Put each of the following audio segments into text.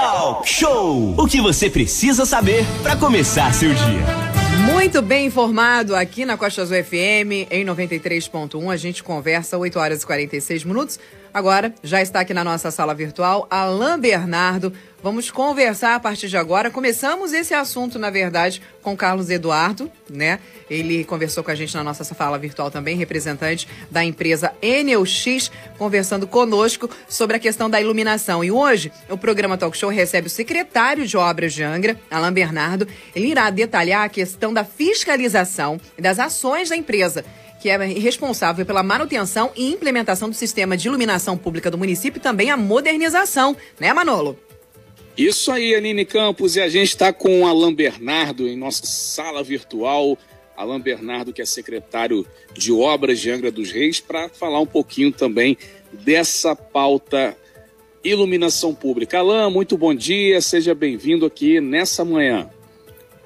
Talk Show! O que você precisa saber para começar seu dia. Muito bem informado aqui na Costa Azul FM, em 93.1. A gente conversa 8 horas e 46 minutos. Agora, já está aqui na nossa sala virtual, Alain Bernardo. Vamos conversar a partir de agora. Começamos esse assunto, na verdade, com Carlos Eduardo, né? Ele conversou com a gente na nossa sala virtual também, representante da empresa Enelx, conversando conosco sobre a questão da iluminação. E hoje, o programa Talk Show recebe o secretário de Obras de Angra, Alain Bernardo. Ele irá detalhar a questão da fiscalização e das ações da empresa que é responsável pela manutenção e implementação do sistema de iluminação pública do município e também a modernização, né, Manolo? Isso aí, Anine Campos, e a gente está com o Alain Bernardo em nossa sala virtual. Alain Bernardo, que é secretário de Obras de Angra dos Reis, para falar um pouquinho também dessa pauta iluminação pública. Alain, muito bom dia, seja bem-vindo aqui nessa manhã.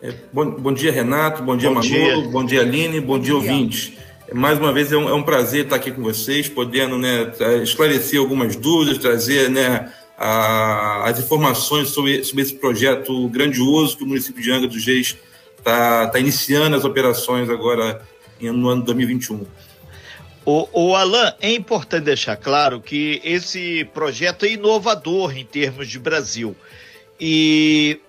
É, bom, bom, dia, Renato, bom dia, bom Manolo, dia. bom dia, Aline, bom dia, ouvintes. Mais uma vez é um, é um, prazer estar aqui com vocês, podendo né, esclarecer algumas dúvidas, trazer né, a, as informações sobre, sobre, esse projeto grandioso que o município de Angra dos Reis está tá iniciando as operações agora no ano 2021. O, o Alan, é importante deixar claro que esse projeto é inovador em termos de Brasil. E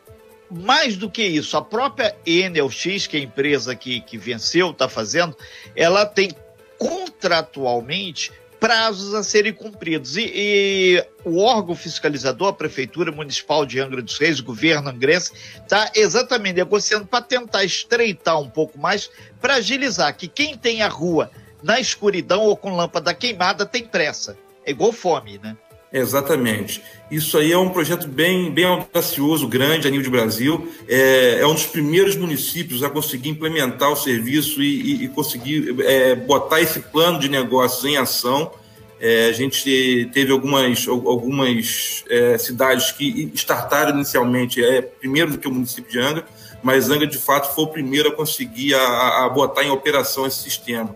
mais do que isso, a própria Enel X, que é a empresa que, que venceu, está fazendo, ela tem contratualmente prazos a serem cumpridos. E, e, o órgão fiscalizador, a Prefeitura Municipal de Angra dos Reis, o governo angrense, está exatamente negociando para tentar estreitar um pouco mais, para agilizar que quem tem a rua na escuridão ou com lâmpada queimada tem pressa. É igual fome, né? Exatamente. Isso aí é um projeto bem, bem audacioso, grande a nível de Brasil. É, é um dos primeiros municípios a conseguir implementar o serviço e, e, e conseguir é, botar esse plano de negócios em ação. É, a gente teve algumas, algumas é, cidades que startaram inicialmente, é, primeiro do que o município de Angra, mas Angra de fato foi o primeiro a conseguir a, a botar em operação esse sistema.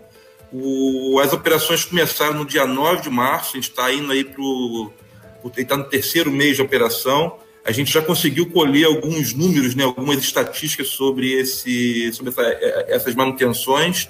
O, as operações começaram no dia 9 de março, a gente está indo aí para o. está no terceiro mês de operação. A gente já conseguiu colher alguns números, né, algumas estatísticas sobre, esse, sobre essa, é, essas manutenções.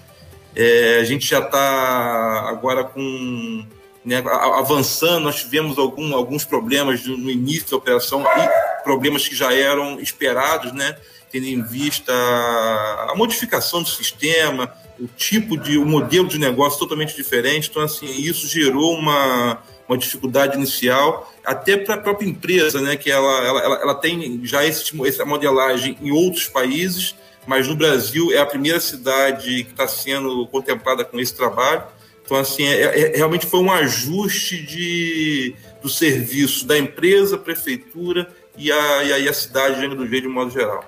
É, a gente já está agora com né, avançando, nós tivemos algum, alguns problemas no início da operação e problemas que já eram esperados, né, tendo em vista a modificação do sistema, o tipo de, o modelo de negócio totalmente diferente. Então, assim, isso gerou uma, uma dificuldade inicial, até para a própria empresa, né, que ela, ela, ela, ela tem já esse, essa modelagem em outros países, mas no Brasil é a primeira cidade que está sendo contemplada com esse trabalho. Então, assim, é, é, realmente foi um ajuste de, do serviço da empresa, prefeitura e a, e a, e a cidade de Angra do Verde de modo geral.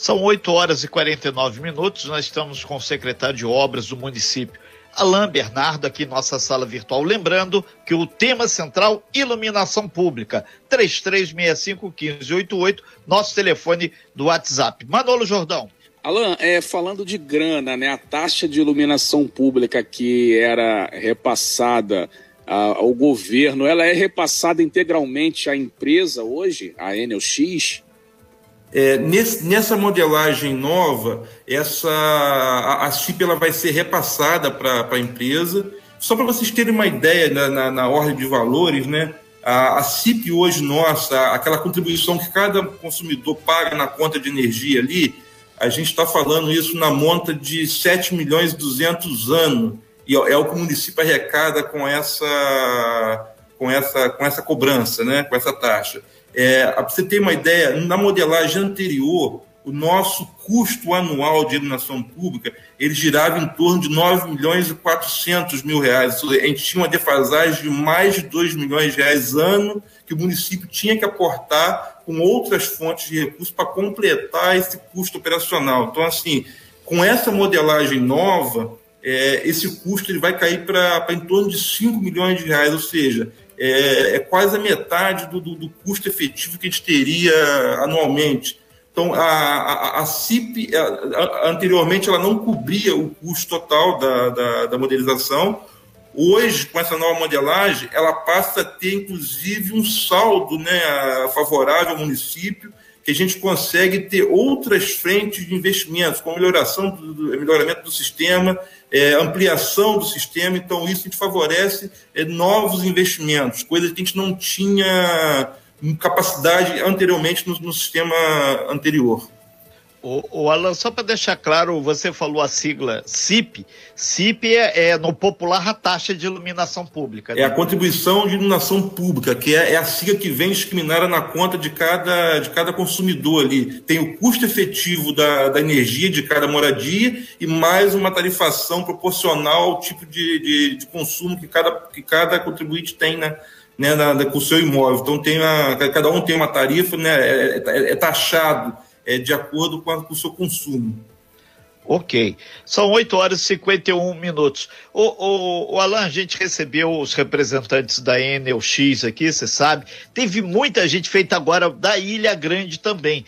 São 8 horas e 49 minutos. Nós estamos com o secretário de Obras do município, Alain Bernardo, aqui em nossa sala virtual. Lembrando que o tema central, iluminação pública, 3365-1588, nosso telefone do WhatsApp. Manolo Jordão. Alan, é, falando de grana, né, a taxa de iluminação pública que era repassada ao governo, ela é repassada integralmente à empresa hoje, a Enel X? É, nesse, nessa modelagem nova, essa, a, a CIP ela vai ser repassada para a empresa. Só para vocês terem uma ideia na, na, na, ordem de valores, né? A, a CIP hoje nossa, aquela contribuição que cada consumidor paga na conta de energia ali, a gente está falando isso na monta de 7 milhões e 200 anos. E é o que o município arrecada com essa, com essa, com essa cobrança, né? com essa taxa. É, para você ter uma ideia, na modelagem anterior, o nosso custo anual de iluminação pública ele girava em torno de 9 milhões e 400 mil reais. A gente tinha uma defasagem de mais de 2 milhões de reais ano que o município tinha que aportar com outras fontes de recursos para completar esse custo operacional. Então, assim, com essa modelagem nova, é, esse custo ele vai cair para em torno de 5 milhões de reais, ou seja, é, é quase a metade do, do, do, custo efetivo que a gente teria anualmente. Então, a, a, a CIP, a, anteriormente, ela não cobria o custo total da, da, da, modelização. Hoje, com essa nova modelagem, ela passa a ter, inclusive, um saldo né, favorável ao município, que a gente consegue ter outras frentes de investimentos, como melhoração do, melhoramento do sistema, é, ampliação do sistema. Então, isso a gente favorece é, novos investimentos, coisas que a gente não tinha capacidade anteriormente no, no sistema anterior. O, o Alan, só para deixar claro, você falou a sigla CIP. CIP é, é, no popular a taxa de iluminação pública. Né? É a contribuição de iluminação pública, que é, é, a sigla que vem discriminada na conta de cada, de cada consumidor ali. Tem o custo efetivo da, da energia de cada moradia e mais uma tarifação proporcional ao tipo de, de, de consumo que cada, que cada contribuinte tem né, né, na, com o seu imóvel. Então tem a, cada um tem uma tarifa, né, é, é, é taxado é, de acordo com, a, com o seu consumo. Ok. São 8 horas e 51 minutos. O, o, o Alan, a gente recebeu os representantes da Enel X aqui, você sabe. Teve muita gente feita agora da Ilha Grande também.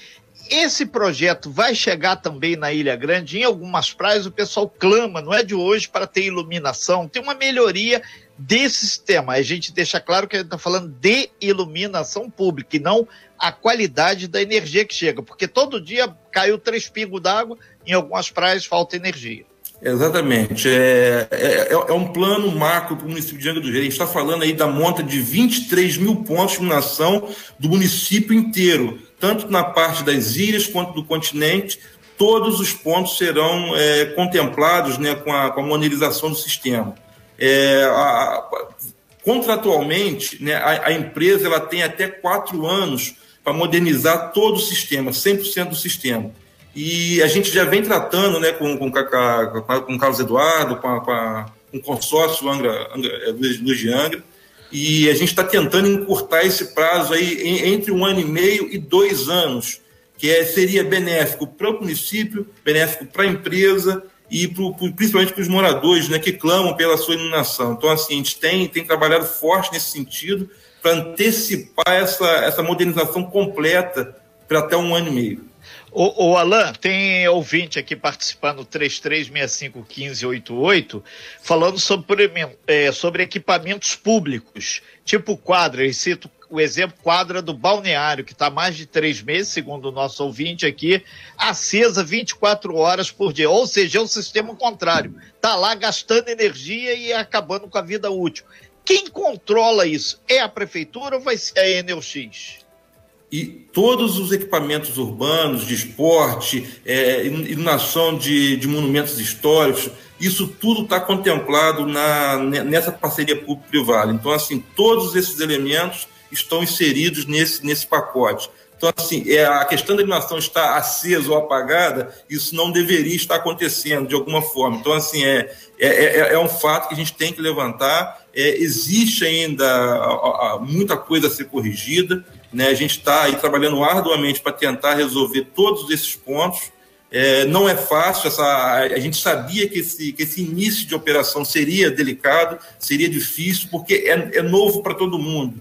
Esse projeto vai chegar também na Ilha Grande. Em algumas praias o pessoal clama, não é de hoje, para ter iluminação. Tem uma melhoria desse sistema. A gente deixa claro que a gente está falando de iluminação pública e não a qualidade da energia que chega, porque todo dia caiu três pingos d'água, em algumas praias falta energia. Exatamente. É, é, é um plano macro para o município de Angra dos Reis. Está falando aí da monta de 23 mil pontos de iluminação do município inteiro, tanto na parte das ilhas quanto do continente. Todos os pontos serão é, contemplados né, com, a, com a monetização do sistema. É, a, contratualmente, né, a, a, empresa ela tem até quatro anos para modernizar todo o sistema, 100% do sistema. E a gente já vem tratando né, com, com, com o Carlos Eduardo, com, a, com, a, o consórcio Angra, Angra, Luz de Angra, e a gente está tentando encurtar esse prazo aí entre um ano e meio e dois anos, que é, seria benéfico para o município, benéfico para a empresa e pro, pro, principalmente para os moradores né, que clamam pela sua iluminação. Então, assim, a gente tem, tem trabalhado forte nesse sentido para antecipar essa, essa modernização completa para até um ano e meio. O, o Alan, tem ouvinte aqui participando, 33651588, falando sobre, é, sobre equipamentos públicos, tipo quadra, e cito o exemplo quadra do balneário, que está mais de três meses, segundo o nosso ouvinte aqui, acesa 24 horas por dia. Ou seja, é o sistema contrário. Está lá gastando energia e acabando com a vida útil. Quem controla isso? É a prefeitura ou vai ser a Enel X? E todos os equipamentos urbanos, de esporte, é, iluminação de, de monumentos históricos, isso tudo está contemplado na, nessa parceria público-privada. Então, assim, todos esses elementos estão inseridos nesse, nesse pacote. Então, assim, é, a questão da iluminação estar acesa ou apagada, isso não deveria estar acontecendo de alguma forma. Então, assim, é, é, é, é um fato que a gente tem que levantar. É, existe ainda a, a, muita coisa a ser corrigida. Né? A gente está aí trabalhando arduamente para tentar resolver todos esses pontos. É, não é fácil, essa, a gente sabia que esse, que esse início de operação seria delicado, seria difícil, porque é, é novo para todo mundo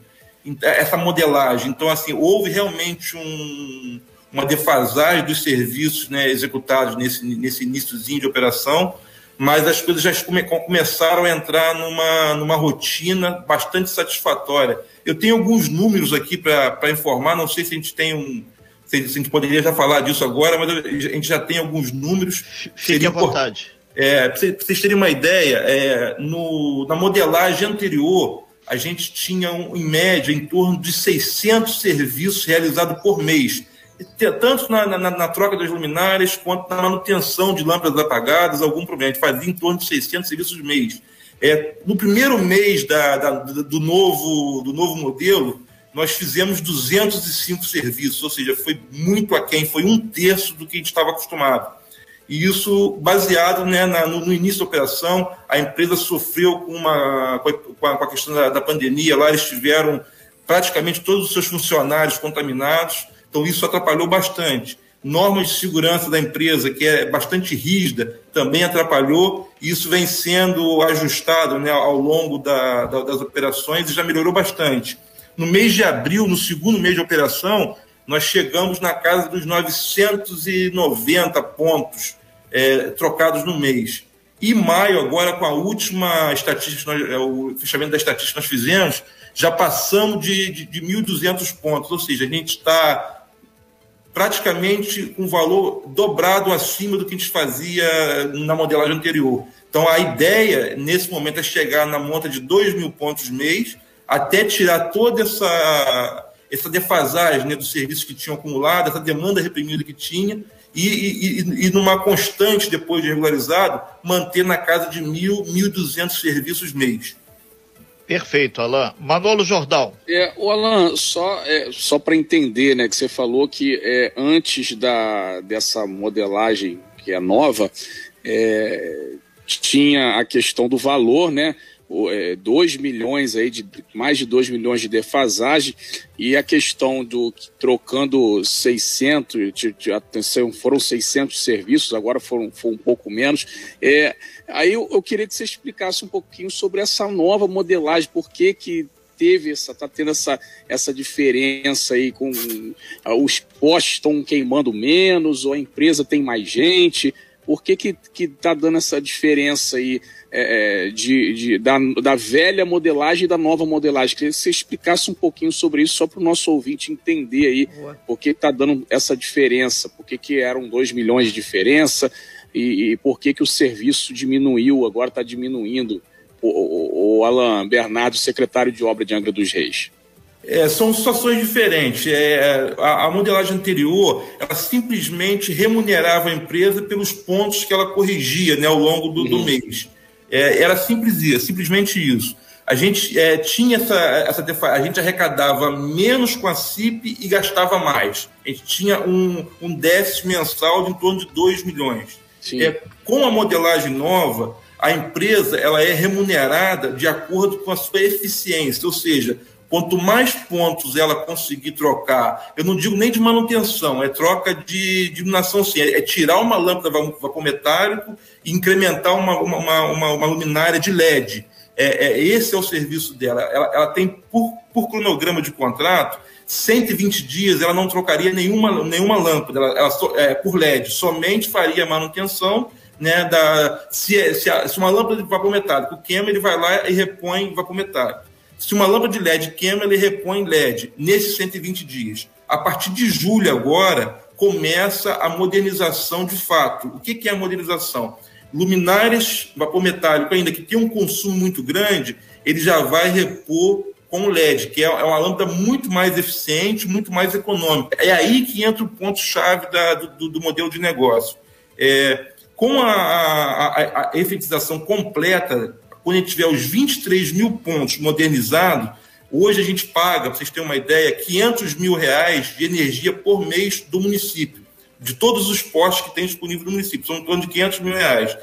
essa modelagem. Então, assim, houve realmente um, uma defasagem dos serviços né, executados nesse, nesse iníciozinho de operação, mas as coisas já come, começaram a entrar numa, numa rotina bastante satisfatória. Eu tenho alguns números aqui para informar, não sei se a gente tem um. Se a gente poderia já falar disso agora, mas a gente já tem alguns números. Fique à vontade. É, para vocês terem uma ideia, é, no, na modelagem anterior, a gente tinha, um, em média, em torno de 600 serviços realizados por mês, tanto na, na, na, troca das luminárias quanto na manutenção de lâmpadas apagadas, algum problema. A gente fazia em torno de 600 serviços por mês. É, no primeiro mês da, da, do, novo, do novo modelo, nós fizemos 205 serviços, ou seja, foi muito aquém, foi um terço do que a gente estava acostumado. E isso baseado né, na, no, no, início da operação, a empresa sofreu com, uma, com, a, com a questão da, da, pandemia, lá eles tiveram praticamente todos os seus funcionários contaminados, então isso atrapalhou bastante. Normas de segurança da empresa, que é bastante rígida, também atrapalhou, e isso vem sendo ajustado né, ao longo da, da, das operações e já melhorou bastante. No mês de abril, no segundo mês de operação, nós chegamos na casa dos 990 pontos é, trocados no mês. E maio, agora, com a última estatística, é, o fechamento da estatística que nós fizemos, já passamos de, de, de 1.200 pontos, ou seja, a gente está praticamente um valor dobrado acima do que a gente fazia na modelagem anterior. Então, a ideia, nesse momento, é chegar na monta de 2 mil pontos mês, até tirar toda essa, essa defasagem né, do serviço que tinham acumulado, essa demanda reprimida que tinha, e, e, e, numa constante, depois de regularizado, manter na casa de mil, mil duzentos serviços mês. Perfeito, Alain. Manolo Jordão. É, o Alain, só, é, só para entender, né, que você falou que é, antes da, dessa modelagem que é nova, é, tinha a questão do valor, né? 2 é, milhões aí de mais de 2 milhões de defasagem e a questão do trocando 600 de, de, atenção foram 600 serviços agora foram, foram um pouco menos é aí eu, eu, queria que você explicasse um pouquinho sobre essa nova modelagem por que que teve essa tá tendo essa essa diferença aí com uh, os postos estão queimando menos ou a empresa tem mais gente por que que que tá dando essa diferença aí é, é, de, de, da, da velha modelagem e da nova modelagem. Queria que você explicasse um pouquinho sobre isso, só para o nosso ouvinte entender aí Boa. por que está dando essa diferença, por que, que eram 2 milhões de diferença e, e, por que, que o serviço diminuiu, agora está diminuindo. O, o, o, Alan Bernardo, secretário de obra de Angra dos Reis. É, são situações diferentes. É, a, a, modelagem anterior, ela simplesmente remunerava a empresa pelos pontos que ela corrigia né, ao longo do, uhum. do mês. É, era simples isso, simplesmente isso. A gente é, tinha essa, essa a gente arrecadava menos com a CIP e gastava mais. A gente tinha um, um déficit mensal de em torno de 2 milhões. É, com a modelagem nova, a empresa ela é remunerada de acordo com a sua eficiência, ou seja, quanto mais pontos ela conseguir trocar, eu não digo nem de manutenção, é troca de, iluminação sim, é, é tirar uma lâmpada vapometálico e incrementar uma, uma, uma, uma luminária de LED. É, é, esse é o serviço dela. Ela, ela tem, por, por, cronograma de contrato, 120 dias ela não trocaria nenhuma, nenhuma lâmpada ela, ela é, por LED, somente faria manutenção. Né, da, se, é, se, se uma lâmpada de vapor metálico queima, ele vai lá e repõe vapor metálico. Se uma lâmpada de LED queima, ele repõe LED nesses 120 dias. A partir de julho agora, começa a modernização de fato. O que é a modernização? luminárias vapor metálico ainda que tem um consumo muito grande, ele já vai repor com LED, que é, é uma lâmpada muito mais eficiente, muito mais econômica. É aí que entra o ponto-chave do, do, modelo de negócio. É, com a, a, a, efetização completa, quando a gente tiver os 23 mil pontos modernizados, hoje a gente paga, para vocês terem uma ideia, 500 mil reais de energia por mês do município de todos os postos que tem disponível no município, são em torno de 500 mil reais.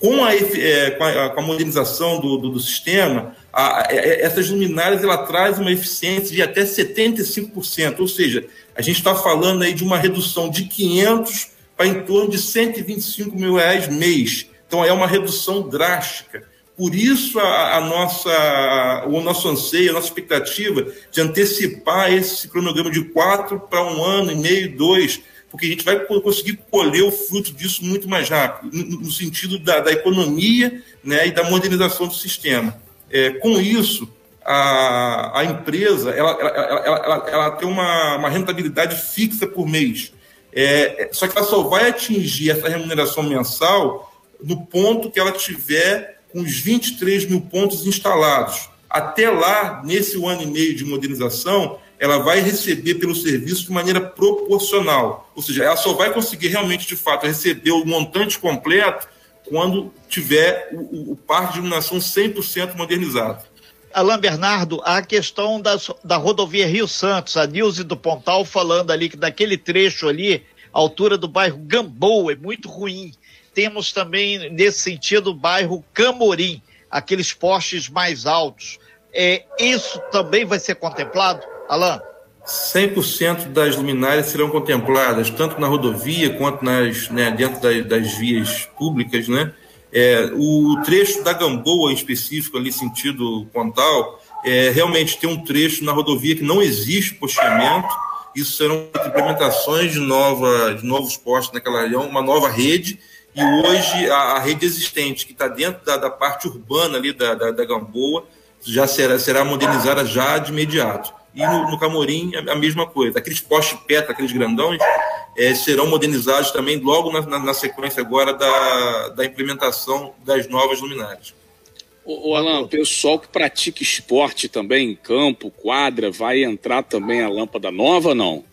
Com a, é, com a, com a modernização do, do, do sistema, a, a, é, essas luminárias ela traz uma eficiência de até 75%, ou seja, a gente está falando aí de uma redução de 500 para em torno de 125 mil reais mês. Então é uma redução drástica. Por isso a, a, nossa, o nosso anseio, a nossa expectativa de antecipar esse cronograma de quatro para um ano e meio, dois, porque a gente vai conseguir colher o fruto disso muito mais rápido, no, sentido da, da, economia né, e da modernização do sistema. É, com isso, a, a empresa ela, ela, ela, ela tem uma, uma, rentabilidade fixa por mês. É, só que ela só vai atingir essa remuneração mensal no ponto que ela tiver com os 23 mil pontos instalados. Até lá, nesse ano e meio de modernização, ela vai receber pelo serviço de maneira proporcional. Ou seja, ela só vai conseguir realmente, de fato, receber o montante completo quando tiver o, o parque de iluminação 100% modernizado. Alain Bernardo, a questão da, da rodovia Rio Santos, a Nilce do Pontal falando ali que daquele trecho ali, a altura do bairro Gamboa é muito ruim. Temos também, nesse sentido, o bairro Camorim, aqueles postes mais altos. É, isso também vai ser contemplado? Alain. 100% das luminárias serão contempladas, tanto na rodovia quanto nas, né, dentro das, das, vias públicas. Né? É, o trecho da Gamboa, em específico, ali sentido Pontal, é, realmente tem um trecho na rodovia que não existe posteamento. Isso serão implementações de, nova, de novos postos naquela região, uma nova rede E hoje a, a rede existente, que está dentro da, da, parte urbana ali da, da, da, Gamboa, já será, será modernizada já de imediato. E no, no Camorim a mesma coisa. Aqueles postes PETA, aqueles grandões, é, serão modernizados também logo na, na, na, sequência agora da, da implementação das novas luminárias. O, Alan, o pessoal que pratica esporte também, campo, quadra, vai entrar também a lâmpada nova não?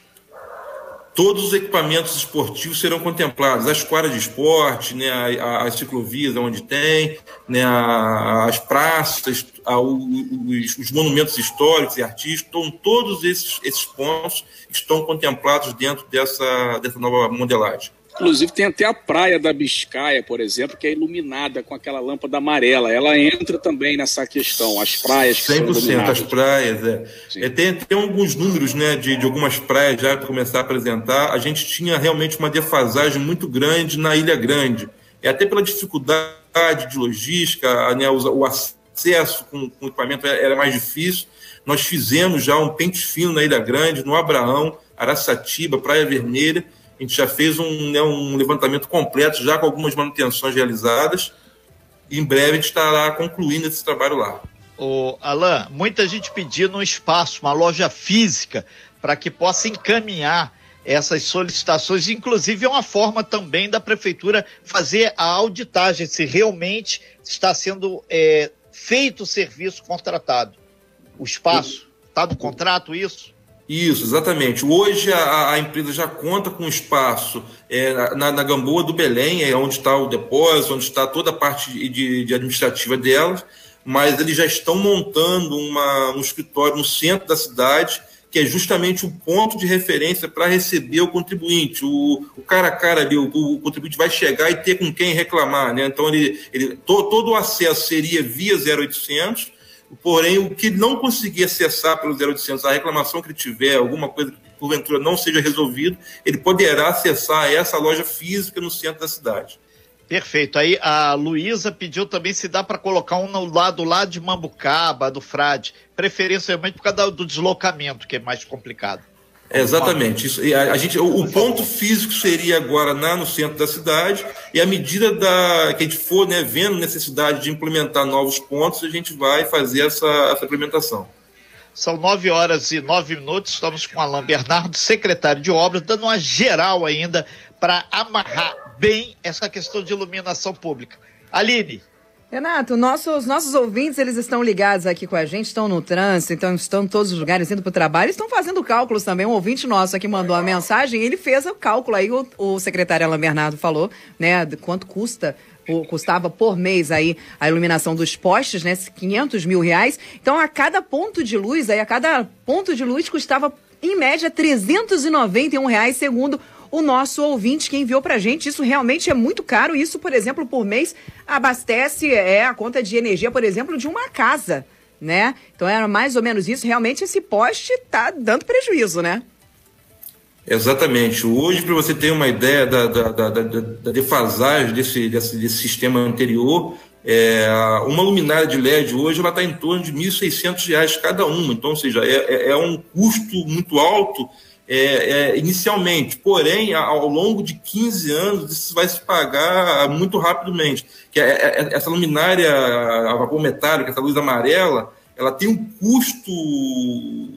Todos os equipamentos esportivos serão contemplados, as quadras de esporte, né, as ciclovias onde tem, né, as praças, os, os, monumentos históricos e artísticos, então, todos esses, esses pontos estão contemplados dentro dessa, dessa nova modelagem. Inclusive tem até a praia da Biscaia, por exemplo, que é iluminada com aquela lâmpada amarela. Ela entra também nessa questão, as praias que 100% são as praias, é. é tem, tem alguns números né, de, de algumas praias já para começar a apresentar. A gente tinha realmente uma defasagem muito grande na Ilha Grande. É até pela dificuldade de logística, né, o, o acesso com, com equipamento era mais difícil. Nós fizemos já um pente fino na Ilha Grande, no Abraão, Araçatiba, Praia Vermelha, a gente já fez um, né, um levantamento completo, já com algumas manutenções realizadas. Em breve a gente estará concluindo esse trabalho lá. O Alan, muita gente pedindo um espaço, uma loja física, para que possa encaminhar essas solicitações. Inclusive, é uma forma também da prefeitura fazer a auditagem se realmente está sendo é, feito o serviço contratado. O espaço, está no contrato isso? Isso, exatamente. Hoje a, a, empresa já conta com espaço é, na, na Gamboa do Belém, é onde está o depósito, onde está toda a parte de, de, administrativa delas, mas eles já estão montando uma, um escritório no centro da cidade, que é justamente o ponto de referência para receber o contribuinte. O, o, cara a cara ali, o, o, contribuinte vai chegar e ter com quem reclamar. Né? Então, ele, ele, to, todo o acesso seria via 0800, Porém, o que não conseguir acessar pelo 0800, a reclamação que ele tiver, alguma coisa que porventura não seja resolvido, ele poderá acessar essa loja física no centro da cidade. Perfeito. Aí a Luísa pediu também se dá para colocar um no lado lá de Mambucaba, do Frade, preferencialmente por causa do deslocamento, que é mais complicado. Exatamente. Isso, a, a, gente, o, o, ponto físico seria agora na, no centro da cidade, e à medida da, que a gente for né, vendo necessidade de implementar novos pontos, a gente vai fazer essa, essa implementação. São nove horas e nove minutos, estamos com Alain Bernardo, secretário de obras, dando uma geral ainda para amarrar bem essa questão de iluminação pública. Aline, Renato, nossos, nossos ouvintes, eles estão ligados aqui com a gente, estão no trânsito, então estão em todos os lugares, indo para o trabalho, estão fazendo cálculos também. Um ouvinte nosso aqui mandou a mensagem, ele fez o cálculo aí, o, o secretário Alan Bernardo falou, né, de quanto custa custava por mês aí a iluminação dos postes, né? 500 mil reais. Então, a cada ponto de luz, aí a cada ponto de luz custava, em média, 391 reais, segundo o nosso ouvinte que enviou pra gente. Isso realmente é muito caro. Isso, por exemplo, por mês abastece é, a conta de energia, por exemplo, de uma casa, né? Então era mais ou menos isso. Realmente esse poste tá dando prejuízo, né? Exatamente. Hoje, para você ter uma ideia da, da, da, da defasagem desse, desse, desse, sistema anterior, é, uma luminária de LED hoje ela está em torno de R$ 1.600 cada uma. Então, ou seja, é, é, é um custo muito alto é, é, inicialmente, porém, ao longo de 15 anos, isso vai se pagar muito rapidamente. Que é, é, é essa luminária a vapor metálico, essa luz amarela, ela tem um custo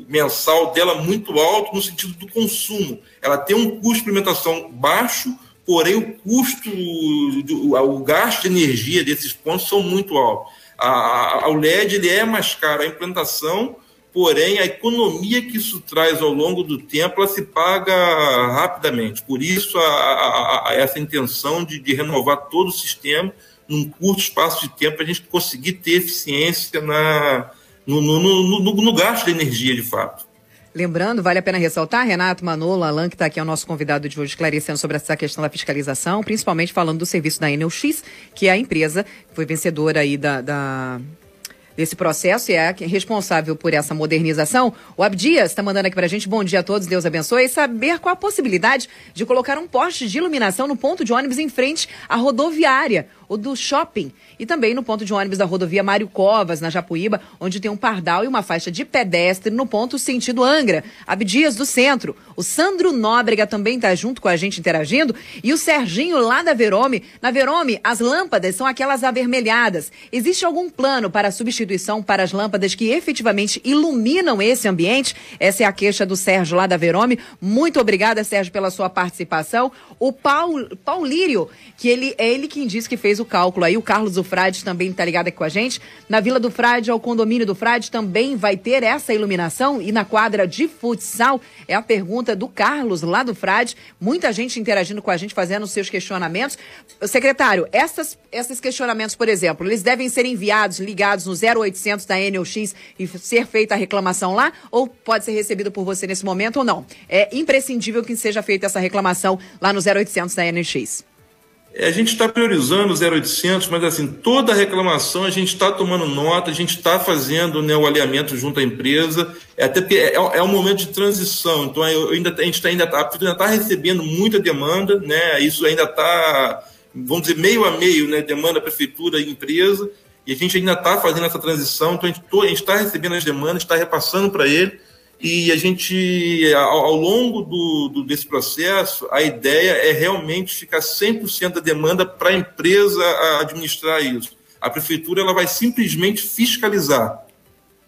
mensal dela muito alto no sentido do consumo. Ela tem um custo de implementação baixo, porém o custo, o gasto de energia desses pontos são muito altos. A, a, o LED ele é mais caro, a implantação porém a economia que isso traz ao longo do tempo ela se paga rapidamente. Por isso, a, a, a essa intenção de, de, renovar todo o sistema num curto espaço de tempo, a gente conseguir ter eficiência na, no, no, no, no, gasto de energia, de fato. Lembrando, vale a pena ressaltar, Renato Manolo, Alan, que está aqui, é o nosso convidado de hoje, esclarecendo sobre essa questão da fiscalização, principalmente falando do serviço da Enel X, que é a empresa que foi vencedora aí da, da desse processo e é responsável por essa modernização. O Abdias está mandando aqui para a gente, bom dia a todos, Deus abençoe, e saber qual a possibilidade de colocar um poste de iluminação no ponto de ônibus em frente à rodoviária o do shopping e também no ponto de ônibus da rodovia Mário Covas, na Japuíba, onde tem um pardal e uma faixa de pedestre no ponto sentido Angra, Abdias do Centro. O Sandro Nóbrega também está junto com a gente interagindo e o Serginho lá da Verome. Na Verome, as lâmpadas são aquelas avermelhadas. Existe algum plano para substituição para as lâmpadas que efetivamente iluminam esse ambiente? Essa é a queixa do Sérgio lá da Verome. Muito obrigada, Sérgio, pela sua participação. O Paul, Paulírio, que ele é ele quem disse que fez o cálculo aí, o Carlos do Frade também está ligado aqui com a gente. Na Vila do Frade, ao condomínio do Frade, também vai ter essa iluminação e na quadra de futsal é a pergunta do Carlos lá do Frade. Muita gente interagindo com a gente, fazendo seus questionamentos. Secretário, essas, esses questionamentos, por exemplo, eles devem ser enviados, ligados no 0800 da NOX e ser feita a reclamação lá? Ou pode ser recebido por você nesse momento ou não? É imprescindível que seja feita essa reclamação lá no 0800 da NOX. É, a gente está priorizando o 0800, mas assim, toda reclamação a gente está tomando nota, a gente está fazendo né, o alinhamento junto à empresa, é, até porque é, é um momento de transição, então eu ainda, a gente está ainda, tá, ainda tá recebendo muita demanda, né, isso ainda está, vamos dizer, meio a meio, né, demanda prefeitura e empresa, e a gente ainda está fazendo essa transição, então a gente está recebendo as demandas, está repassando para ele, e a gente, ao, longo do, do, desse processo, a ideia é realmente ficar 100% da demanda para a empresa administrar isso. A prefeitura ela vai simplesmente fiscalizar.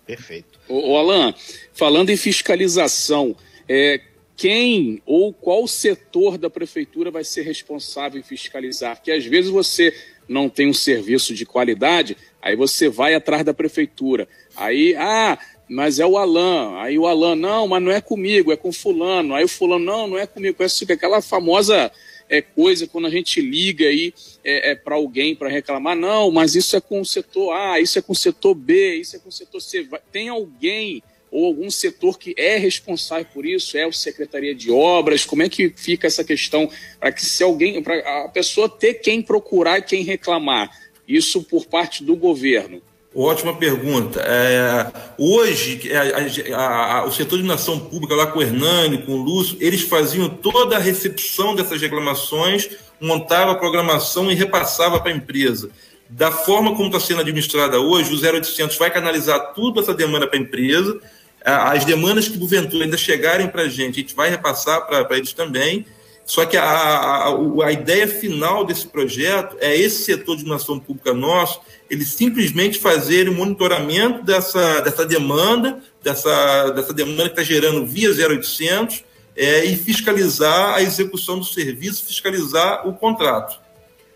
Perfeito. O, Alan, falando em fiscalização, é, quem ou qual setor da prefeitura vai ser responsável em fiscalizar? Porque às vezes você não tem um serviço de qualidade, aí você vai atrás da prefeitura. Aí, ah, mas é o Alan. Aí o Alan, não, mas não é comigo, é com fulano. Aí o fulano, não, não é comigo. É aquela famosa é, coisa quando a gente liga aí é, é para alguém para reclamar, não, mas isso é com o setor A, isso é com o setor B, isso é com o setor C. Tem alguém ou algum setor que é responsável por isso? É o Secretaria de Obras? Como é que fica essa questão para que se alguém, para a pessoa ter quem procurar e quem reclamar? Isso por parte do governo. Ótima pergunta. É, hoje, é, a, a, o setor de nação pública, lá com o Hernani, com o Lúcio, eles faziam toda a recepção dessas reclamações, montavam a programação e repassava para a empresa. Da forma como está sendo administrada hoje, o 0800 vai canalizar tudo essa demanda para a empresa. As demandas que, porventura, ainda chegarem para a gente, a gente vai repassar para eles também. Só que a, a, a, ideia final desse projeto é esse setor de nação pública nosso eles simplesmente fazerem o monitoramento dessa, dessa demanda, dessa, dessa demanda que está gerando via 0800, é, e fiscalizar a execução do serviço, fiscalizar o contrato.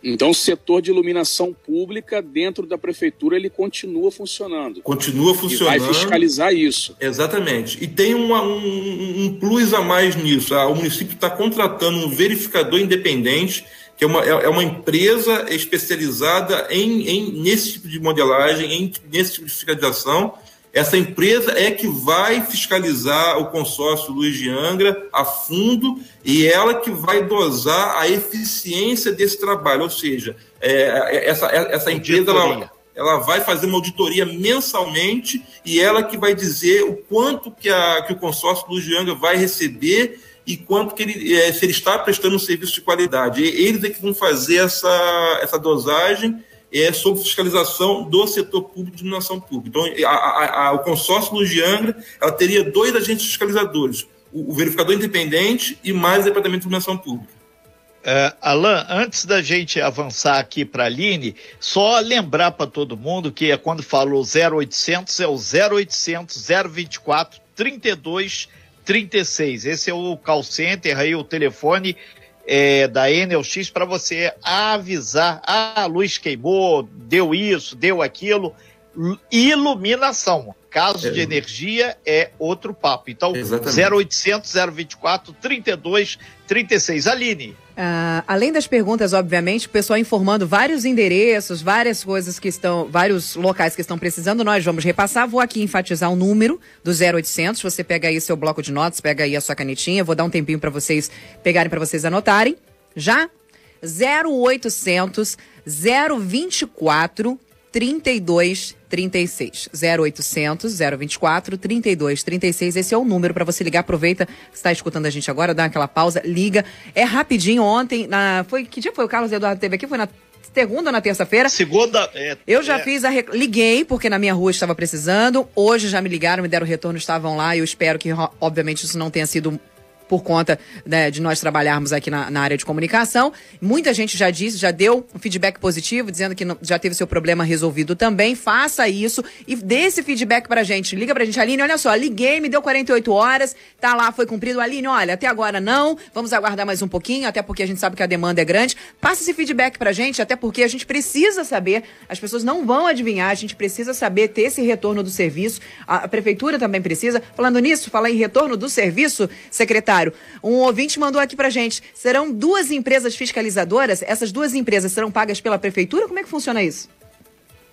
Então, o setor de iluminação pública dentro da prefeitura ele continua funcionando. Continua funcionando. E vai fiscalizar isso. Exatamente. E tem uma, um, um plus a mais nisso. Ah, o município está contratando um verificador independente que é uma, é, é uma empresa especializada em, em, nesse tipo de modelagem, em, nesse tipo de fiscalização. Essa empresa é que vai fiscalizar o consórcio Luiz de Angra a fundo e ela que vai dosar a eficiência desse trabalho. Ou seja, é, é essa, é, essa empresa ela, ela, vai fazer uma auditoria mensalmente e ela que vai dizer o quanto que, a, que o consórcio Luiz de Angra vai receber e quanto que ele, é, se ele está prestando um serviço de qualidade. E eles é que vão fazer essa, essa dosagem é, sob fiscalização do setor público de iluminação pública. Então, a, a, a, o consórcio Luz de Angra ela teria dois agentes fiscalizadores, o, o verificador independente e mais o departamento de iluminação pública. Uh, Alan, antes da gente avançar aqui para a Aline, só lembrar para todo mundo que é quando falou 0800 é o 0800 024 32 36. Esse é o call center aí, o telefone é, da NLX para você avisar: ah, a luz queimou, deu isso, deu aquilo. Iluminação. Caso é. de energia é outro papo. Então, Exatamente. 0800 024 32 36. Aline. Uh, além das perguntas, obviamente, o pessoal informando vários endereços, várias coisas que estão, vários locais que estão precisando, nós vamos repassar. Vou aqui enfatizar o número do 0800. Você pega aí seu bloco de notas, pega aí a sua canetinha. Vou dar um tempinho para vocês pegarem, para vocês anotarem. Já? 0800 024 32 36 0800 024 32 36. Esse é o número para você ligar. Aproveita está escutando a gente agora, dá aquela pausa, liga. É rapidinho. Ontem, na, foi que dia foi o Carlos Eduardo teve aqui? Foi na segunda ou na terça-feira. Segunda. É, eu já é. fiz a. Rec... Liguei, porque na minha rua estava precisando. Hoje já me ligaram, me deram retorno, estavam lá. E eu espero que, obviamente, isso não tenha sido por conta né, de nós trabalharmos aqui na, na, área de comunicação. Muita gente já disse, já deu um feedback positivo, dizendo que não, já teve seu problema resolvido também. Faça isso e dê esse feedback pra gente. Liga pra gente, Aline, olha só, liguei, me deu 48 horas, tá lá, foi cumprido. Aline, olha, até agora não, vamos aguardar mais um pouquinho, até porque a gente sabe que a demanda é grande. Passa esse feedback pra gente, até porque a gente precisa saber, as pessoas não vão adivinhar, a gente precisa saber ter esse retorno do serviço. A, a prefeitura também precisa. Falando nisso, falar em retorno do serviço, secretário, um ouvinte mandou aqui pra gente: serão duas empresas fiscalizadoras? Essas duas empresas serão pagas pela prefeitura? Como é que funciona isso?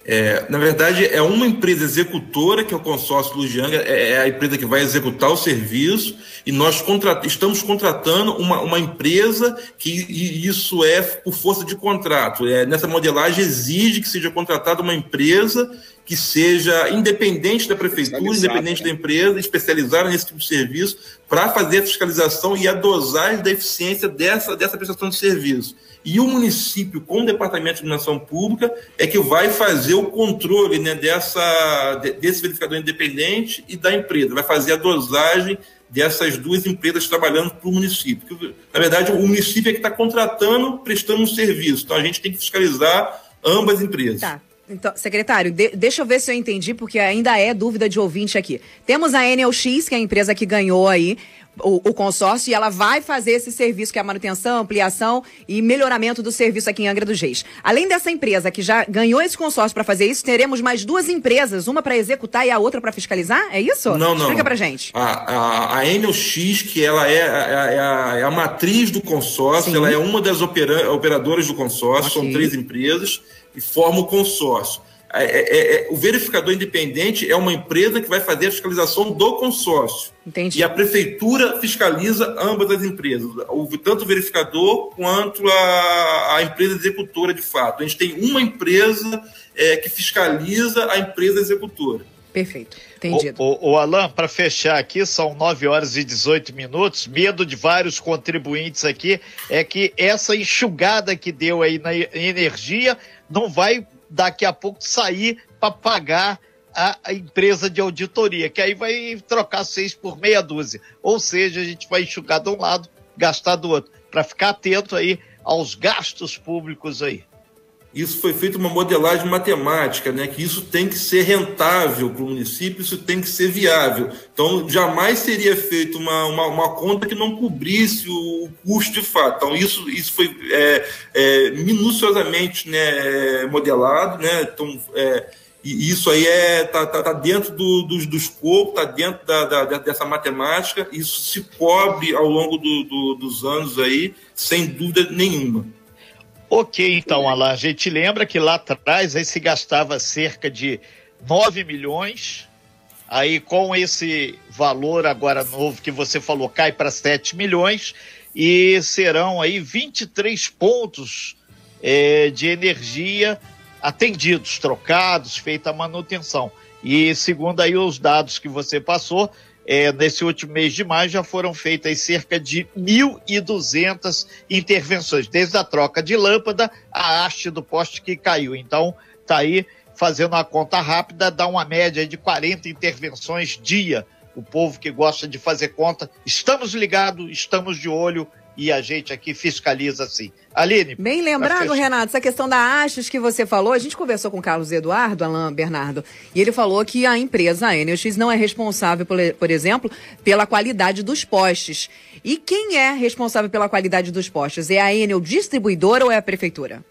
É, na verdade, é uma empresa executora, que é o consórcio Lujianga, é, é a empresa que vai executar o serviço, e nós contrat estamos contratando uma, uma empresa que isso é por força de contrato. É, nessa modelagem exige que seja contratada uma empresa que seja independente da prefeitura, independente né? da empresa, especializada nesse tipo de serviço, para fazer a fiscalização e a dosagem da eficiência dessa, dessa prestação de serviço. E o município, com o Departamento de Iluminação Pública, é que vai fazer o controle né, dessa, desse verificador independente e da empresa, vai fazer a dosagem dessas duas empresas trabalhando para o município. Na verdade, o município é que está contratando, prestando um serviço. Então, a gente tem que fiscalizar ambas empresas. Tá. Então, secretário, de, deixa eu ver se eu entendi, porque ainda é dúvida de ouvinte aqui. Temos a NLX, que é a empresa que ganhou aí o, o, consórcio, e ela vai fazer esse serviço, que é a manutenção, ampliação e melhoramento do serviço aqui em Angra dos Reis. Além dessa empresa que já ganhou esse consórcio para fazer isso, teremos mais duas empresas, uma para executar e a outra para fiscalizar? É isso? Não, não. Explica pra gente. A, a, a NLX, que ela é, é, é, a, é a matriz do consórcio, Sim. ela é uma das opera, operadoras do consórcio, okay. são três empresas e forma o consórcio. É, é, é, o verificador independente é uma empresa que vai fazer a fiscalização do consórcio. Entendi. E a prefeitura fiscaliza ambas as empresas, o, tanto o verificador quanto a, a empresa executora de fato. A gente tem uma empresa é, que fiscaliza a empresa executora. Perfeito, entendido. O, o, o Alan, para fechar aqui, são 9 horas e 18 minutos. Medo de vários contribuintes aqui é que essa enxugada que deu aí na energia não vai daqui a pouco sair para pagar a, a, empresa de auditoria, que aí vai trocar seis por meia dúzia. Ou seja, a gente vai enxugar de um lado, gastar do outro, para ficar atento aí aos gastos públicos aí isso foi feito uma modelagem matemática, né, que isso tem que ser rentável para o município, isso tem que ser viável. Então, jamais seria feito uma, uma, uma conta que não cobrisse o, custo de fato. Então, isso, isso foi é, é, minuciosamente né, modelado, né, então, é, e isso aí é tá, tá, tá dentro do, do, do escopo, está dentro da, da, dessa matemática, isso se cobre ao longo do, do, dos anos aí, sem dúvida nenhuma. Ok, então, Alain, a gente lembra que lá atrás aí se gastava cerca de 9 milhões, aí com esse valor agora novo que você falou, cai para 7 milhões, e serão aí 23 pontos é, de energia atendidos, trocados, feita a manutenção. E segundo aí os dados que você passou, é, nesse último mês de maio já foram feitas cerca de 1.200 intervenções, desde a troca de lâmpada à haste do poste que caiu. Então, tá aí fazendo uma conta rápida, dá uma média de 40 intervenções dia. O povo que gosta de fazer conta, estamos ligados, estamos de olho e a gente aqui fiscaliza sim. Aline. Bem lembrado, Renato, essa questão da Ashes que você falou, a gente conversou com o Carlos Eduardo, Alain Bernardo, e ele falou que a empresa, a Enelx, não é responsável, por, por exemplo, pela qualidade dos postes. E quem é responsável pela qualidade dos postes? É a Enel distribuidora ou é a prefeitura?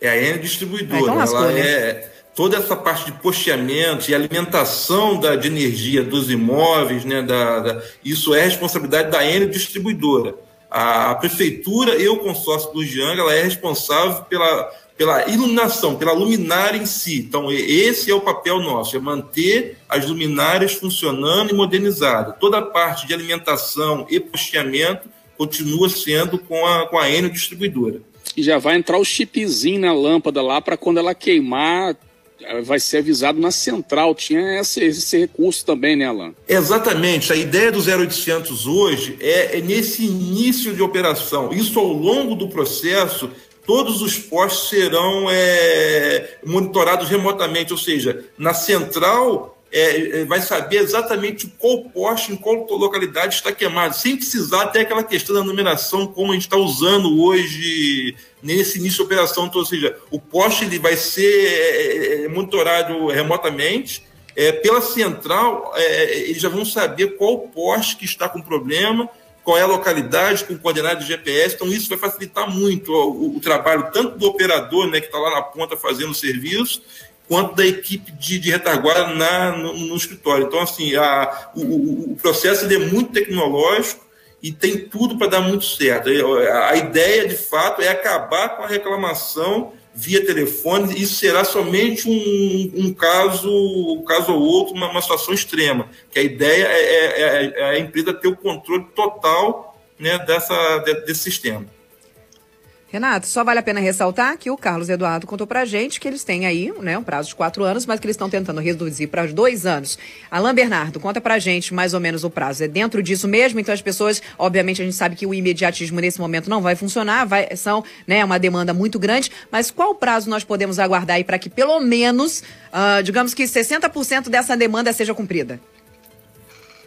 É a Enel distribuidora. Ah, então lascou, Ela né? é toda essa parte de posteamento e alimentação da, de energia dos imóveis, né, da, da, isso é responsabilidade da Enel distribuidora. A, prefeitura e o consórcio do Janga ela é responsável pela, pela iluminação, pela luminária em si. Então, esse é o papel nosso, é manter as luminárias funcionando e modernizadas. Toda a parte de alimentação e posteamento continua sendo com a, com a Enel distribuidora. E já vai entrar o chipzinho na lâmpada lá para quando ela queimar, vai ser avisado na central. Tinha esse, esse recurso também, né, Alan? Exatamente. A ideia do 0800 hoje é, é nesse início de operação. Isso ao longo do processo todos os postos serão é, monitorados remotamente, ou seja, na central é, é, vai saber exatamente qual poste, em qual localidade está queimado, sem precisar ter aquela questão da numeração como a gente está usando hoje nesse início de operação. Então, ou seja, o poste ele vai ser é, é monitorado remotamente. É, pela central, é, eles já vão saber qual poste que está com problema, qual é a localidade com coordenada de GPS. Então, isso vai facilitar muito o, o, o trabalho tanto do operador, né, que está lá na ponta fazendo o serviço, quanto da equipe de, de retaguarda na, no, no, escritório. Então, assim, a, o, o processo é muito tecnológico e tem tudo para dar muito certo. A ideia, de fato, é acabar com a reclamação via telefone. Isso será somente um, um caso, um caso ou outro, uma, uma situação extrema. Que a ideia é, é, é, é a empresa ter o controle total né, dessa, desse sistema. Renato, só vale a pena ressaltar que o Carlos Eduardo contou pra gente que eles têm aí né, um prazo de quatro anos, mas que eles estão tentando reduzir para dois anos. Alain Bernardo, conta pra gente mais ou menos o prazo. É dentro disso mesmo? Então as pessoas, obviamente a gente sabe que o imediatismo nesse momento não vai funcionar, vai, são né, uma demanda muito grande, mas qual prazo nós podemos aguardar aí para que pelo menos, uh, digamos que 60% dessa demanda seja cumprida?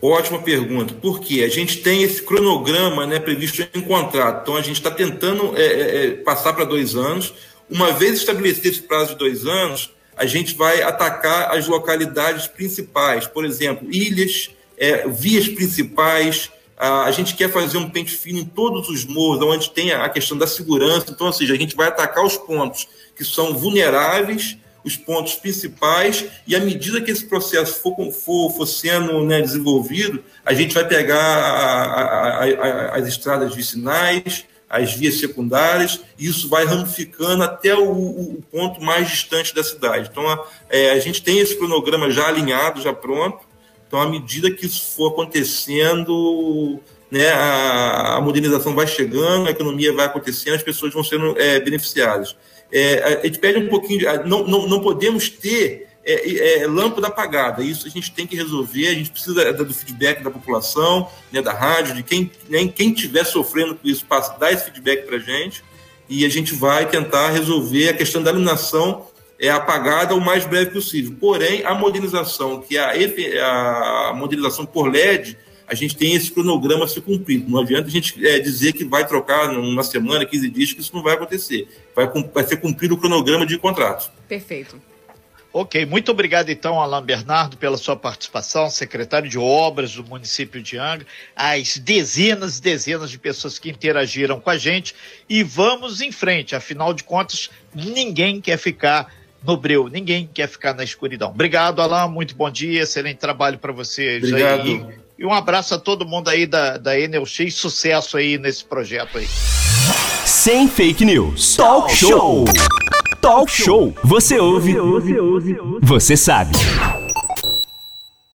Ótima pergunta. Por quê? A gente tem esse cronograma né, previsto em contrato. Então, a gente está tentando é, é, é, passar para dois anos. Uma vez estabelecido esse prazo de dois anos, a gente vai atacar as localidades principais. Por exemplo, ilhas, é, vias principais. A, a gente quer fazer um pente fino em todos os morros, onde tem a questão da segurança. Então, ou seja, a gente vai atacar os pontos que são vulneráveis os pontos principais, e à medida que esse processo for, for, for sendo né, desenvolvido, a gente vai pegar a, a, a, as estradas vicinais, as vias secundárias, e isso vai ramificando até o, o ponto mais distante da cidade. Então, a, é, a gente tem esse cronograma já alinhado, já pronto, então, à medida que isso for acontecendo, né, a, a modernização vai chegando, a economia vai acontecendo, as pessoas vão sendo é, beneficiadas. É, a gente pede um pouquinho, de, não, não, não podemos ter é, é, lâmpada apagada. Isso a gente tem que resolver. A gente precisa do feedback da população, né, da rádio, de quem né, quem estiver sofrendo com isso, passa, dá esse feedback para a gente e a gente vai tentar resolver a questão da iluminação é apagada o mais breve possível. Porém, a modernização, que é a, a modernização por LED, a gente tem esse cronograma a ser cumprido. Não adianta a gente é, dizer que vai trocar numa semana, 15 dias, que isso não vai acontecer. Vai, vai ser cumprido o cronograma de contrato. Perfeito. Ok, muito obrigado então, Alain Bernardo, pela sua participação, secretário de Obras do município de Angra, as dezenas e dezenas de pessoas que interagiram com a gente e vamos em frente, afinal de contas, ninguém quer ficar no breu, ninguém quer ficar na escuridão. Obrigado, Alain, muito bom dia, excelente trabalho para vocês obrigado. aí. E um abraço a todo mundo aí da, da Enelx, sucesso aí nesse projeto aí. Sem fake news. Talk show. Talk show. Você ouve. Você sabe.